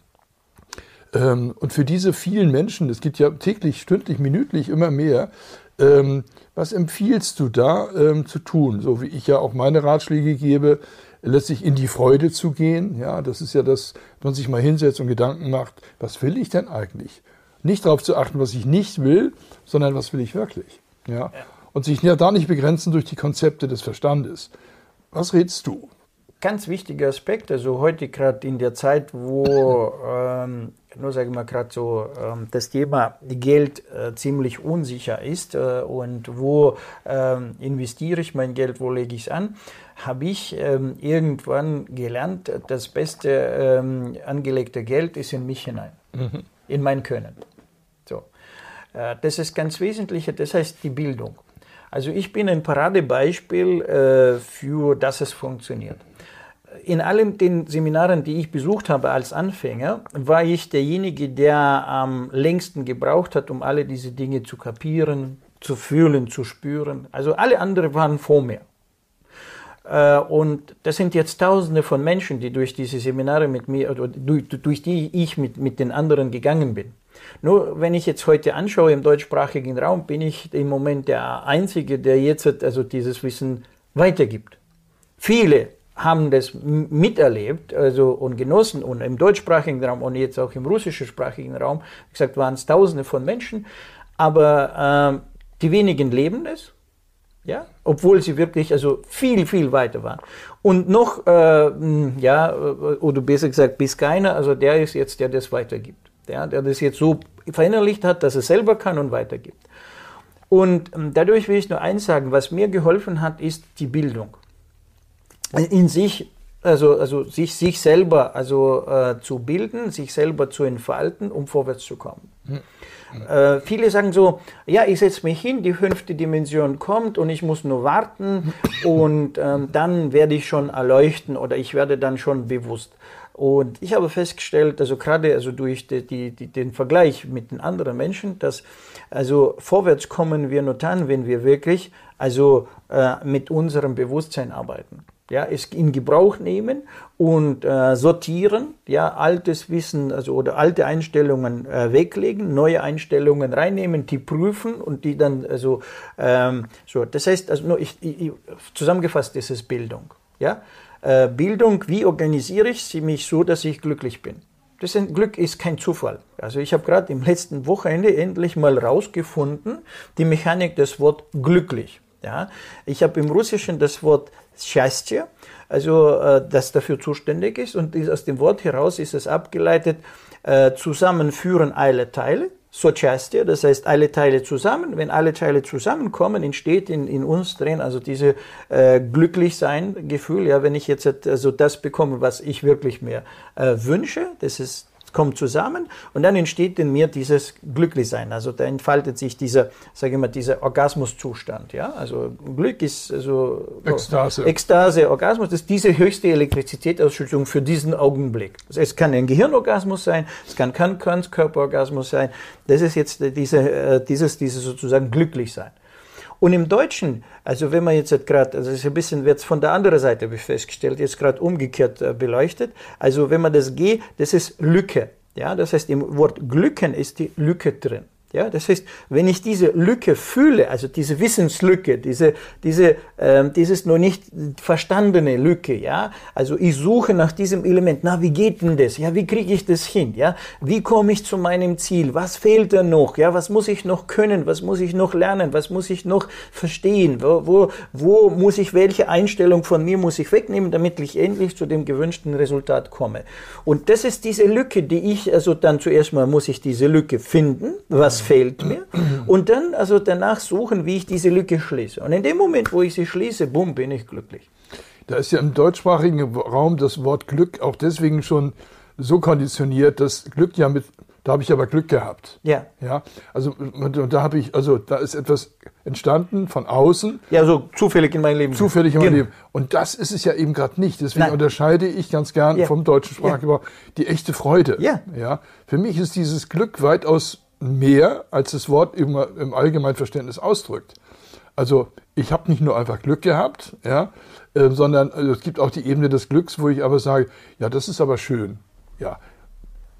Ähm, und für diese vielen Menschen, es gibt ja täglich, stündlich, minütlich immer mehr, ähm, was empfiehlst du da ähm, zu tun? So wie ich ja auch meine Ratschläge gebe, letztlich in die Freude zu gehen. Ja, das ist ja das, wenn man sich mal hinsetzt und Gedanken macht, was will ich denn eigentlich? Nicht darauf zu achten, was ich nicht will, sondern was will ich wirklich? Ja. ja. Und sich ja da nicht begrenzen durch die Konzepte des Verstandes. Was rätst du?
Ganz wichtiger Aspekt, also heute gerade in der Zeit, wo ähm, nur sagen wir gerade so, ähm, das Thema Geld äh, ziemlich unsicher ist äh, und wo ähm, investiere ich mein Geld, wo lege ich es an, habe ich ähm, irgendwann gelernt, das beste angelegte Geld ist in mich hinein, mhm. in mein Können. So. Äh, das ist ganz wesentlich, das heißt die Bildung. Also ich bin ein Paradebeispiel äh, für, dass es funktioniert. In allen den Seminaren, die ich besucht habe als Anfänger, war ich derjenige, der am längsten gebraucht hat, um alle diese Dinge zu kapieren, zu fühlen, zu spüren. Also alle anderen waren vor mir. Äh, und das sind jetzt Tausende von Menschen, die durch diese Seminare mit mir, durch, durch die ich mit, mit den anderen gegangen bin. Nur wenn ich jetzt heute anschaue im deutschsprachigen Raum, bin ich im Moment der Einzige, der jetzt also dieses Wissen weitergibt. Viele haben das miterlebt also, und genossen und im deutschsprachigen Raum und jetzt auch im russischsprachigen Raum, wie gesagt, waren es Tausende von Menschen, aber äh, die wenigen leben es ja, obwohl sie wirklich also viel, viel weiter waren. Und noch, äh, ja, äh, oder besser gesagt, bis keiner, also der ist jetzt, der das weitergibt. Der, der das jetzt so verinnerlicht hat, dass er selber kann und weitergibt. Und ähm, dadurch will ich nur eins sagen, was mir geholfen hat, ist die Bildung. In sich, also, also sich, sich selber also, äh, zu bilden, sich selber zu entfalten, um vorwärts zu kommen. Hm. Äh, viele sagen so, ja, ich setze mich hin, die fünfte Dimension kommt und ich muss nur warten und ähm, dann werde ich schon erleuchten oder ich werde dann schon bewusst. Und ich habe festgestellt, also gerade also durch die, die, die, den Vergleich mit den anderen Menschen, dass also vorwärts kommen wir nur dann, wenn wir wirklich also äh, mit unserem Bewusstsein arbeiten ja, es in Gebrauch nehmen und äh, sortieren, ja, altes Wissen, also oder alte Einstellungen äh, weglegen, neue Einstellungen reinnehmen, die prüfen und die dann, also ähm, so, das heißt, also nur ich, ich, zusammengefasst ist es Bildung, ja, äh, Bildung, wie organisiere ich sie mich so, dass ich glücklich bin? Das Glück ist kein Zufall. Also ich habe gerade im letzten Wochenende endlich mal rausgefunden, die Mechanik des Wort glücklich. Ja, ich habe im Russischen das Wort Счастье, also äh, das dafür zuständig ist. Und aus dem Wort heraus ist es abgeleitet, äh, zusammenführen alle Teile, Sochastia, das heißt alle Teile zusammen. Wenn alle Teile zusammenkommen, entsteht in, in uns drin also diese äh, Glücklichsein-Gefühl. Ja, wenn ich jetzt also das bekomme, was ich wirklich mir äh, wünsche, das ist kommt zusammen und dann entsteht in mir dieses Glücklichsein. Also da entfaltet sich dieser, sage ich mal, dieser Orgasmuszustand. Ja, also Glück ist also
Ekstase.
Ekstase, Orgasmus, das ist diese höchste Elektrizitätsausschüttung für diesen Augenblick. Es kann ein Gehirnorgasmus sein, es kann kein Körperorgasmus sein. Das ist jetzt diese, äh, dieses, dieses sozusagen Glücklichsein. Und im Deutschen, also wenn man jetzt gerade, also ist ein bisschen, wird es von der anderen Seite festgestellt, jetzt gerade umgekehrt äh, beleuchtet. Also wenn man das G, das ist Lücke. Ja, das heißt, im Wort Glücken ist die Lücke drin. Ja, das heißt, wenn ich diese Lücke fühle, also diese Wissenslücke, diese, diese, ähm, dieses noch nicht verstandene Lücke, ja, also ich suche nach diesem Element, na, wie geht denn das? Ja, wie kriege ich das hin? Ja, wie komme ich zu meinem Ziel? Was fehlt da noch? Ja, was muss ich noch können? Was muss ich noch lernen? Was muss ich noch verstehen? Wo, wo, wo muss ich, welche Einstellung von mir muss ich wegnehmen, damit ich endlich zu dem gewünschten Resultat komme? Und das ist diese Lücke, die ich, also dann zuerst mal muss ich diese Lücke finden, was fehlt mir. Und dann also danach suchen, wie ich diese Lücke schließe. Und in dem Moment, wo ich sie schließe, bumm, bin ich glücklich.
Da ist ja im deutschsprachigen Raum das Wort Glück auch deswegen schon so konditioniert, dass Glück ja mit, da habe ich aber Glück gehabt.
Ja.
Ja, also und, da habe ich, also da ist etwas entstanden von außen.
Ja, so zufällig in meinem Leben.
Zufällig in meinem genau. Leben. Und das ist es ja eben gerade nicht. Deswegen Nein. unterscheide ich ganz gern ja. vom deutschen Sprachgebrauch ja. die echte Freude.
Ja.
ja. Für mich ist dieses Glück weitaus mehr, als das Wort im, im Allgemeinverständnis ausdrückt. Also ich habe nicht nur einfach Glück gehabt, ja, äh, sondern also es gibt auch die Ebene des Glücks, wo ich aber sage, ja, das ist aber schön. Ja,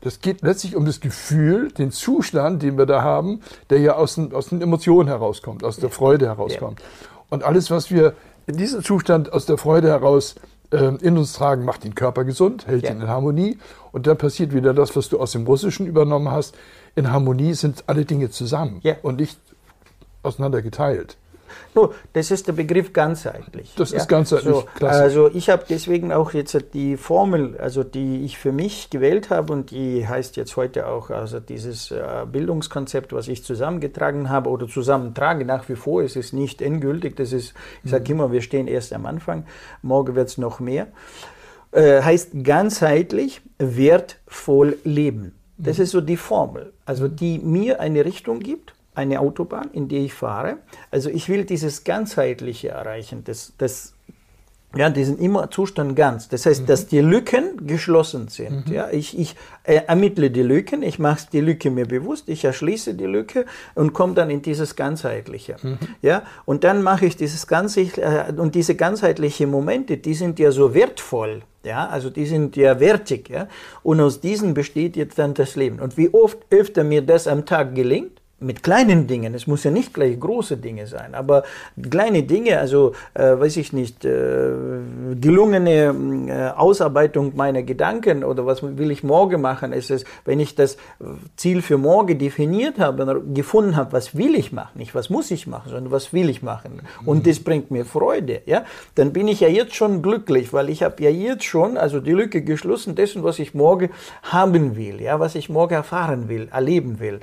das geht letztlich um das Gefühl, den Zustand, den wir da haben, der ja aus den, aus den Emotionen herauskommt, aus der Freude herauskommt. Ja. Und alles, was wir in diesem Zustand aus der Freude heraus äh, in uns tragen, macht den Körper gesund, hält ja. ihn in Harmonie. Und dann passiert wieder das, was du aus dem Russischen übernommen hast. In Harmonie sind alle Dinge zusammen
ja.
und nicht auseinander geteilt.
No, das ist der Begriff ganzheitlich.
Das ja? ist ganzheitlich.
So, also ich habe deswegen auch jetzt die Formel, also die ich für mich gewählt habe und die heißt jetzt heute auch, also dieses äh, Bildungskonzept, was ich zusammengetragen habe oder zusammentrage nach wie vor, es ist nicht endgültig, das ist, ich sage mhm. immer, wir stehen erst am Anfang, morgen wird es noch mehr, äh, heißt ganzheitlich wertvoll leben. Das ist so die Formel, also die mir eine Richtung gibt eine Autobahn, in die ich fahre. Also ich will dieses ganzheitliche erreichen, das, das ja, die sind immer Zustand ganz. Das heißt, mhm. dass die Lücken geschlossen sind. Mhm. Ja, ich, ich äh, ermittle die Lücken, ich mache die Lücke mir bewusst, ich erschließe die Lücke und komme dann in dieses ganzheitliche. Mhm. Ja, und dann mache ich dieses ganzheitliche äh, und diese ganzheitlichen Momente, die sind ja so wertvoll. Ja, also die sind ja wertig, ja. Und aus diesen besteht jetzt dann das Leben. Und wie oft öfter mir das am Tag gelingt, mit kleinen Dingen, es muss ja nicht gleich große Dinge sein, aber kleine Dinge, also äh, weiß ich nicht, äh, gelungene äh, Ausarbeitung meiner Gedanken oder was will ich morgen machen, ist es, wenn ich das Ziel für morgen definiert habe, gefunden habe, was will ich machen, nicht was muss ich machen, sondern was will ich machen. Und das bringt mir Freude, ja, dann bin ich ja jetzt schon glücklich, weil ich habe ja jetzt schon, also die Lücke geschlossen dessen, was ich morgen haben will, ja, was ich morgen erfahren will, erleben will.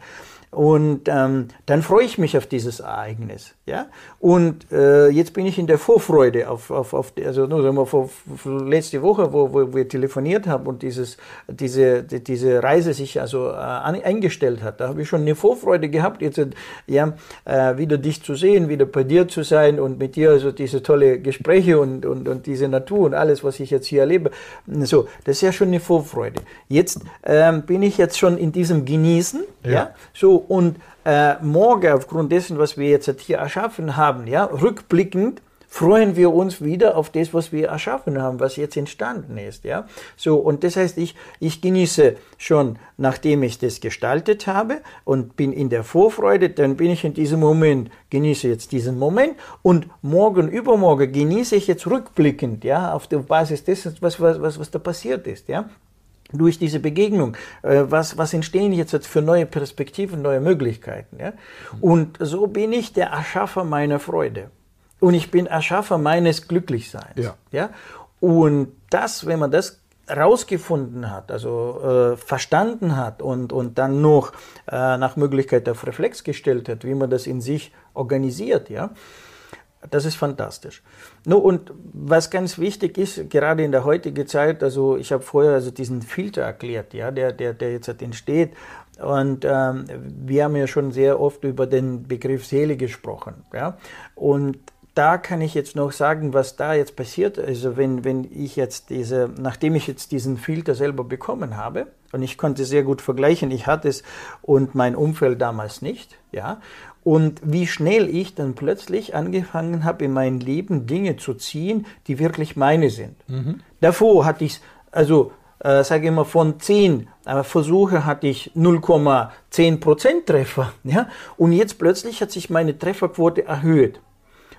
Und ähm, dann freue ich mich auf dieses Ereignis. Ja? Und äh, jetzt bin ich in der Vorfreude auf, auf, auf also sagen wir, vor letzte Woche, wo, wo wir telefoniert haben und dieses, diese, die, diese Reise sich also äh, eingestellt hat. Da habe ich schon eine Vorfreude gehabt, jetzt ja, äh, wieder dich zu sehen, wieder bei dir zu sein und mit dir also diese tolle Gespräche und, und, und diese Natur und alles, was ich jetzt hier erlebe. So, das ist ja schon eine Vorfreude. Jetzt ähm, bin ich jetzt schon in diesem Genießen, ja, ja so und äh, morgen aufgrund dessen, was wir jetzt hier erschaffen haben, ja, rückblickend freuen wir uns wieder auf das, was wir erschaffen haben, was jetzt entstanden ist, ja. So, und das heißt, ich, ich genieße schon, nachdem ich das gestaltet habe und bin in der Vorfreude, dann bin ich in diesem Moment, genieße jetzt diesen Moment und morgen, übermorgen genieße ich jetzt rückblickend, ja, auf der Basis dessen, was, was, was, was da passiert ist, ja durch diese Begegnung, äh, was, was entstehen jetzt für neue Perspektiven, neue Möglichkeiten. Ja? Und so bin ich der Erschaffer meiner Freude. Und ich bin Erschaffer meines Glücklichseins. Ja. Ja? Und das, wenn man das rausgefunden hat, also äh, verstanden hat und, und dann noch äh, nach Möglichkeit auf Reflex gestellt hat, wie man das in sich organisiert, ja, das ist fantastisch. No, und was ganz wichtig ist, gerade in der heutigen Zeit, also ich habe vorher also diesen Filter erklärt, ja, der, der, der jetzt halt entsteht. Und ähm, wir haben ja schon sehr oft über den Begriff Seele gesprochen. Ja? Und da kann ich jetzt noch sagen, was da jetzt passiert. Also wenn, wenn ich jetzt diese, nachdem ich jetzt diesen Filter selber bekommen habe, und ich konnte sehr gut vergleichen, ich hatte es und mein Umfeld damals nicht, ja, und wie schnell ich dann plötzlich angefangen habe, in mein Leben Dinge zu ziehen, die wirklich meine sind. Mhm. Davor hatte ich, also äh, sage ich mal, von zehn äh, Versuche hatte ich 0,10% Treffer. Ja? Und jetzt plötzlich hat sich meine Trefferquote erhöht.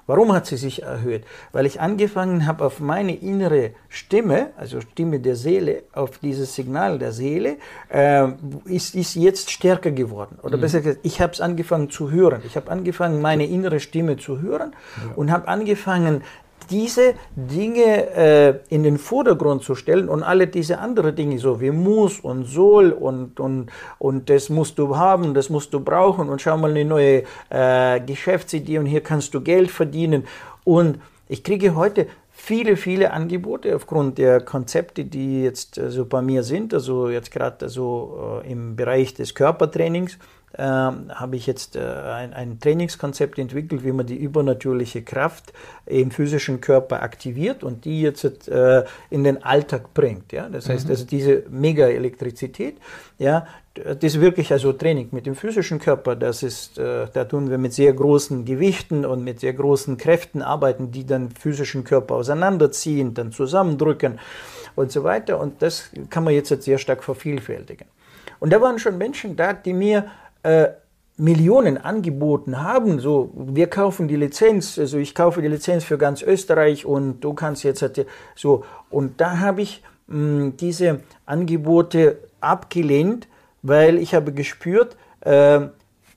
Warum hat sie sich erhöht? Weil ich angefangen habe, auf meine innere Stimme, also Stimme der Seele, auf dieses Signal der Seele, äh, ist, ist jetzt stärker geworden. Oder mhm. besser gesagt, ich habe es angefangen zu hören. Ich habe angefangen, meine innere Stimme zu hören ja. und habe angefangen, diese Dinge äh, in den Vordergrund zu stellen und alle diese anderen Dinge, so wie muss und soll und, und, und das musst du haben, das musst du brauchen und schau mal eine neue äh, Geschäftsidee und hier kannst du Geld verdienen. Und ich kriege heute viele, viele Angebote aufgrund der Konzepte, die jetzt so also bei mir sind, also jetzt gerade also, äh, im Bereich des Körpertrainings äh, habe ich jetzt äh, ein, ein, Trainingskonzept entwickelt, wie man die übernatürliche Kraft im physischen Körper aktiviert und die jetzt äh, in den Alltag bringt. Ja? Das heißt mhm. also diese Mega-Elektrizität, ja, das ist wirklich also Training mit dem physischen Körper, das ist, äh, da tun wir mit sehr großen Gewichten und mit sehr großen Kräften arbeiten, die dann physischen Körper auseinanderziehen, dann zusammendrücken und so weiter. Und das kann man jetzt sehr stark vervielfältigen. Und da waren schon Menschen da, die mir äh, Millionen angeboten haben, so wir kaufen die Lizenz, also ich kaufe die Lizenz für ganz Österreich und du kannst jetzt halt so und da habe ich mh, hm, diese Angebote abgelehnt, weil ich habe gespürt, äh,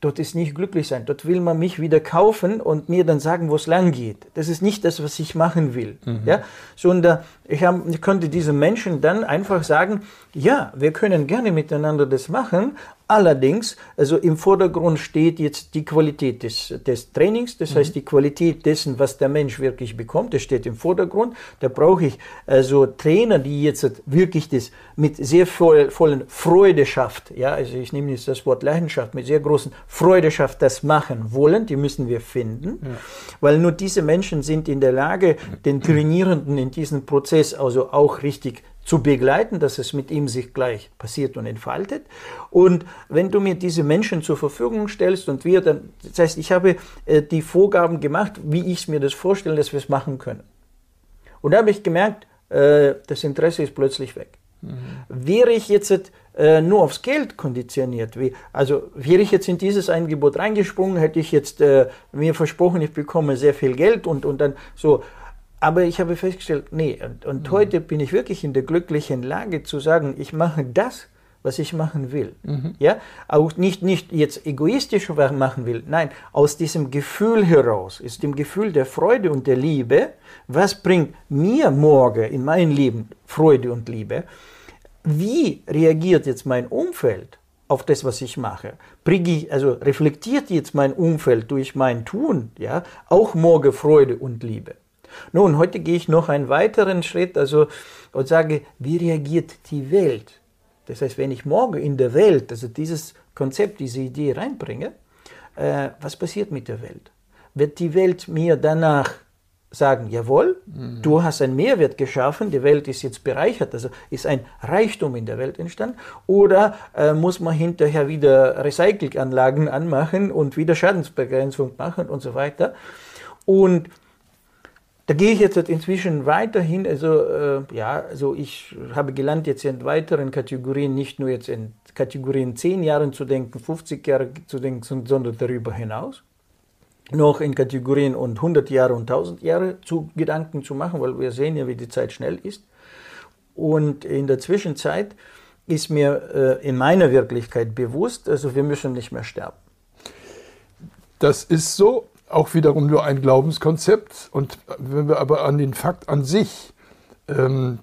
dort ist nicht glücklich sein. Dort will man mich wieder kaufen und mir dann sagen, wo es lang geht. Das ist nicht das, was ich machen will. Mhm. Ja? Sondern ich, hab, ich konnte diesen Menschen dann einfach sagen, ja, wir können gerne miteinander das machen, Allerdings, also im Vordergrund steht jetzt die Qualität des, des Trainings, das mhm. heißt die Qualität dessen, was der Mensch wirklich bekommt, das steht im Vordergrund. Da brauche ich also Trainer, die jetzt wirklich das mit sehr voll, vollen Freudeschaft, ja, also ich nehme jetzt das Wort Leidenschaft, mit sehr großen Freudeschaft das machen wollen, die müssen wir finden, ja. weil nur diese Menschen sind in der Lage, den Trainierenden in diesem Prozess also auch richtig zu begleiten, dass es mit ihm sich gleich passiert und entfaltet. Und wenn du mir diese Menschen zur Verfügung stellst und wir dann, das heißt, ich habe äh, die Vorgaben gemacht, wie ich mir das vorstelle, dass wir es machen können. Und da habe ich gemerkt, äh, das Interesse ist plötzlich weg. Mhm. Wäre ich jetzt äh, nur aufs Geld konditioniert, wie, also wäre ich jetzt in dieses Angebot reingesprungen, hätte ich jetzt mir versprochen, ich bekomme sehr viel Geld und, und dann so, aber ich habe festgestellt, nee, und, und mhm. heute bin ich wirklich in der glücklichen Lage zu sagen, ich mache das, was ich machen will. Mhm. Ja, auch nicht, nicht jetzt egoistisch machen will, nein, aus diesem Gefühl heraus, aus dem Gefühl der Freude und der Liebe, was bringt mir morgen in mein Leben Freude und Liebe? Wie reagiert jetzt mein Umfeld auf das, was ich mache? Bringe also reflektiert jetzt mein Umfeld durch mein Tun, ja, auch morgen Freude und Liebe? Nun, heute gehe ich noch einen weiteren Schritt also, und sage, wie reagiert die Welt? Das heißt, wenn ich morgen in der Welt, also dieses Konzept, diese Idee reinbringe, äh, was passiert mit der Welt? Wird die Welt mir danach sagen, jawohl, mhm. du hast einen Mehrwert geschaffen, die Welt ist jetzt bereichert, also ist ein Reichtum in der Welt entstanden, oder äh, muss man hinterher wieder Recyclinganlagen anmachen und wieder Schadensbegrenzung machen und so weiter. Und da gehe ich jetzt inzwischen weiterhin, also äh, ja, also ich habe gelernt, jetzt in weiteren Kategorien, nicht nur jetzt in Kategorien 10 Jahren zu denken, 50 Jahre zu denken, sondern darüber hinaus. Noch in Kategorien und 100 Jahre und 1000 Jahre zu Gedanken zu machen, weil wir sehen ja, wie die Zeit schnell ist. Und in der Zwischenzeit ist mir äh, in meiner Wirklichkeit bewusst, also wir müssen nicht mehr sterben.
Das ist so, auch wiederum nur ein Glaubenskonzept. Und wenn wir aber an den Fakt an sich ähm,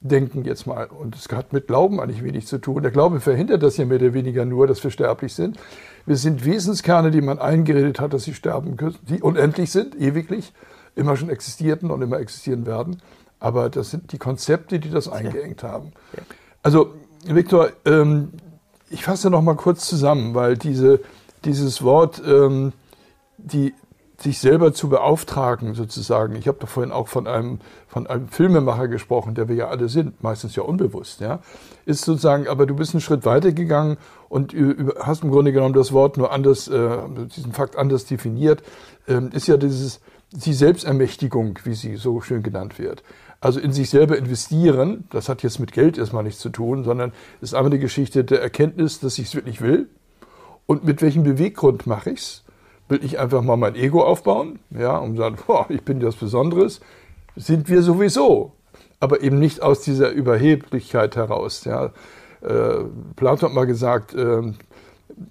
denken jetzt mal, und es hat mit Glauben eigentlich wenig zu tun. Der Glaube verhindert das ja mehr oder weniger nur, dass wir sterblich sind. Wir sind Wesenskerne, die man eingeredet hat, dass sie sterben können, die unendlich sind, ewiglich, immer schon existierten und immer existieren werden. Aber das sind die Konzepte, die das eingeengt haben. Also, Viktor, ähm, ich fasse noch mal kurz zusammen, weil diese, dieses Wort ähm, die sich selber zu beauftragen, sozusagen. Ich habe da vorhin auch von einem, von einem Filmemacher gesprochen, der wir ja alle sind, meistens ja unbewusst, ja. Ist sozusagen, aber du bist einen Schritt weiter gegangen und hast im Grunde genommen das Wort nur anders, äh, diesen Fakt anders definiert, ähm, ist ja dieses, die Selbstermächtigung, wie sie so schön genannt wird. Also in sich selber investieren, das hat jetzt mit Geld erstmal nichts zu tun, sondern ist einfach eine Geschichte der Erkenntnis, dass ich es wirklich will und mit welchem Beweggrund mache ich es will ich einfach mal mein Ego aufbauen, ja, und sagen, boah, ich bin das Besonderes, sind wir sowieso, aber eben nicht aus dieser Überheblichkeit heraus. Ja. Äh, Platon hat mal gesagt, äh,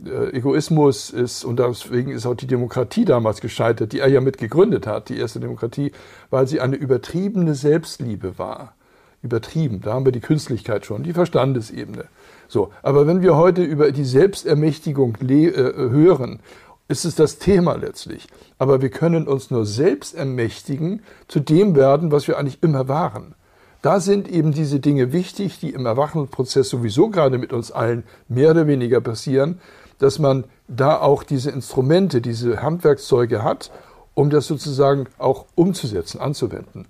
äh, Egoismus ist, und deswegen ist auch die Demokratie damals gescheitert, die er ja mit gegründet hat, die erste Demokratie, weil sie eine übertriebene Selbstliebe war. Übertrieben, da haben wir die Künstlichkeit schon, die Verstandesebene. So, aber wenn wir heute über die Selbstermächtigung äh, hören ist es das Thema letztlich. Aber wir können uns nur selbst ermächtigen, zu dem werden, was wir eigentlich immer waren. Da sind eben diese Dinge wichtig, die im Erwachungsprozess sowieso gerade mit uns allen mehr oder weniger passieren, dass man da auch diese Instrumente, diese Handwerkszeuge hat, um das sozusagen auch umzusetzen, anzuwenden.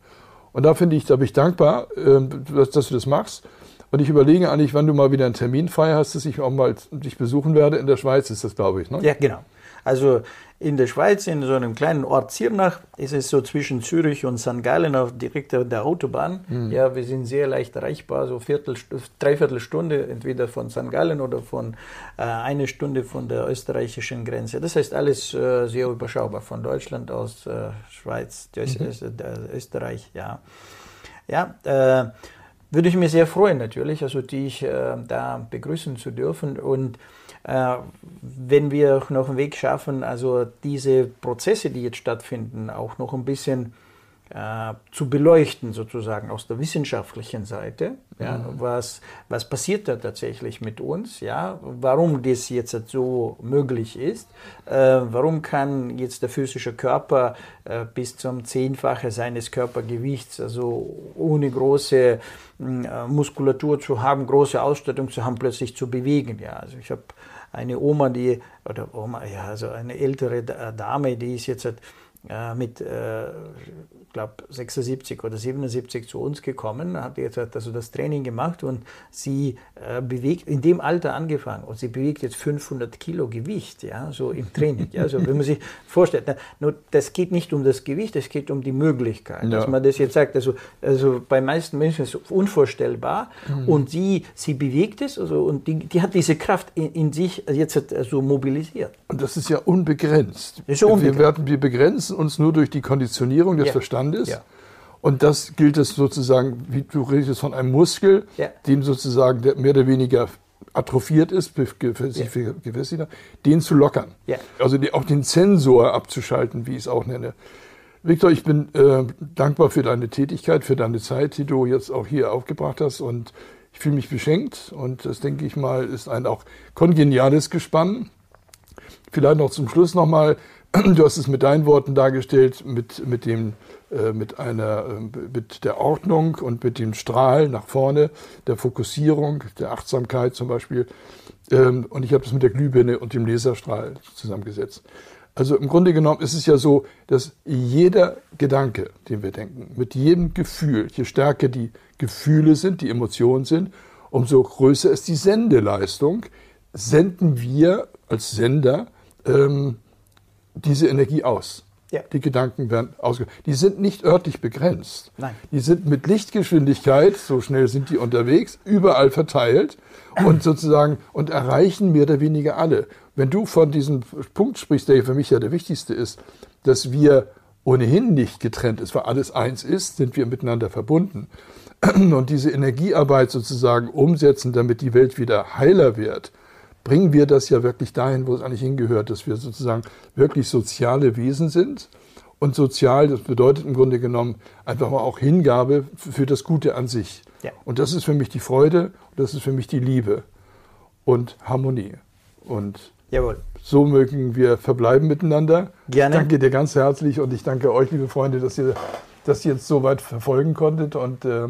Und da finde ich, da bin ich dankbar, ähm, dass, du das machst. Und ich überlege eigentlich, wann du mal wieder einen Termin frei hast, dass ich auch mal dich besuchen werde. In der Schweiz ist das, glaube ich. Ne?
Ja, genau. Also in der Schweiz, in so einem kleinen Ort Zirnach, ist es so zwischen Zürich und St. Gallen auf direkt der Autobahn. Mhm. Ja, wir sind sehr leicht erreichbar, so Viertel, dreiviertel Stunde, entweder von St. Gallen oder von äh, eine Stunde von der österreichischen Grenze. Das heißt alles äh, sehr überschaubar von Deutschland aus äh, Schweiz, mhm. Österreich, ja. Ja, äh, würde ich mir sehr freuen natürlich, also dich äh, da begrüßen zu dürfen und äh, wenn wir noch einen Weg schaffen, also diese Prozesse, die jetzt stattfinden, auch noch ein bisschen äh, zu beleuchten, sozusagen aus der wissenschaftlichen Seite. Ja, mhm. was, was passiert da tatsächlich mit uns? Ja, warum das jetzt so möglich ist? Äh, warum kann jetzt der physische Körper äh, bis zum Zehnfache seines Körpergewichts, also ohne große äh, Muskulatur zu haben, große Ausstattung zu haben, plötzlich zu bewegen? Ja, also ich habe eine Oma, die, oder Oma, ja, also eine ältere Dame, die ist jetzt äh, mit äh, glaube 76 oder 77 zu uns gekommen, hat jetzt also das Training gemacht und sie äh, bewegt in dem Alter angefangen und sie bewegt jetzt 500 Kilo Gewicht, ja, so im Training. Ja, also wenn man sich vorstellt, na, nur das geht nicht um das Gewicht, es geht um die Möglichkeit, ja. dass man das jetzt sagt. Also, also bei meisten Menschen ist es unvorstellbar mhm. und sie, sie bewegt es also, und die, die hat diese Kraft in, in sich jetzt also mobilisiert.
Und das ist ja unbegrenzt. Ist unbegrenzt. Wir, werden, wir begrenzen uns nur durch die Konditionierung des ja. Verstandes. Ja. Und das gilt es sozusagen, wie du redest von einem Muskel, ja. dem sozusagen der mehr oder weniger atrophiert ist, gefestigt, ja. den zu lockern. Also die, auch den Sensor abzuschalten, wie ich es auch nenne. Victor, ich bin äh, dankbar für deine Tätigkeit, für deine Zeit, die du jetzt auch hier aufgebracht hast. Und ich fühle mich beschenkt. Und das, denke ich mal, ist ein auch kongeniales Gespann. Vielleicht noch zum Schluss nochmal, du hast es mit deinen Worten dargestellt, mit, mit dem äh, mit, einer, äh, mit der Ordnung und mit dem Strahl nach vorne, der Fokussierung, der Achtsamkeit zum Beispiel. Ähm, und ich habe das mit der Glühbirne und dem Laserstrahl zusammengesetzt. Also im Grunde genommen ist es ja so, dass jeder Gedanke, den wir denken, mit jedem Gefühl, je stärker die Gefühle sind, die Emotionen sind, umso größer ist die Sendeleistung, senden wir als Sender ähm, diese Energie aus. Ja. Die Gedanken werden ausgeführt. Die sind nicht örtlich begrenzt. Nein. Die sind mit Lichtgeschwindigkeit, so schnell sind die unterwegs, überall verteilt und sozusagen und erreichen mehr oder weniger alle. Wenn du von diesem Punkt sprichst, der für mich ja der wichtigste ist, dass wir ohnehin nicht getrennt ist, weil alles eins ist, sind wir miteinander verbunden. Und diese Energiearbeit sozusagen umsetzen, damit die Welt wieder heiler wird, bringen wir das ja wirklich dahin, wo es eigentlich hingehört, dass wir sozusagen wirklich soziale Wesen sind. Und sozial, das bedeutet im Grunde genommen einfach mal auch Hingabe für das Gute an sich. Ja. Und das ist für mich die Freude und das ist für mich die Liebe und Harmonie. Und Jawohl. so mögen wir verbleiben miteinander. Gerne. Ich danke dir ganz herzlich und ich danke euch, liebe Freunde, dass ihr das jetzt so weit verfolgen konntet. Und äh,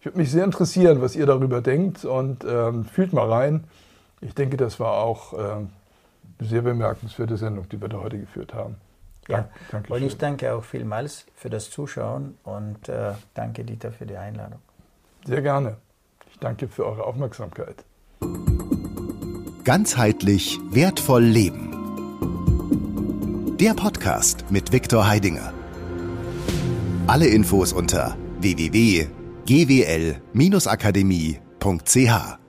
ich würde mich sehr interessieren, was ihr darüber denkt. Und äh, fühlt mal rein. Ich denke, das war auch äh, eine sehr bemerkenswerte Sendung, die wir da heute geführt haben.
Ja, danke und ich danke auch vielmals für das Zuschauen und äh, danke Dieter für die Einladung.
Sehr gerne. Ich danke für eure Aufmerksamkeit.
Ganzheitlich wertvoll leben. Der Podcast mit Viktor Heidinger. Alle Infos unter www.gwl-akademie.ch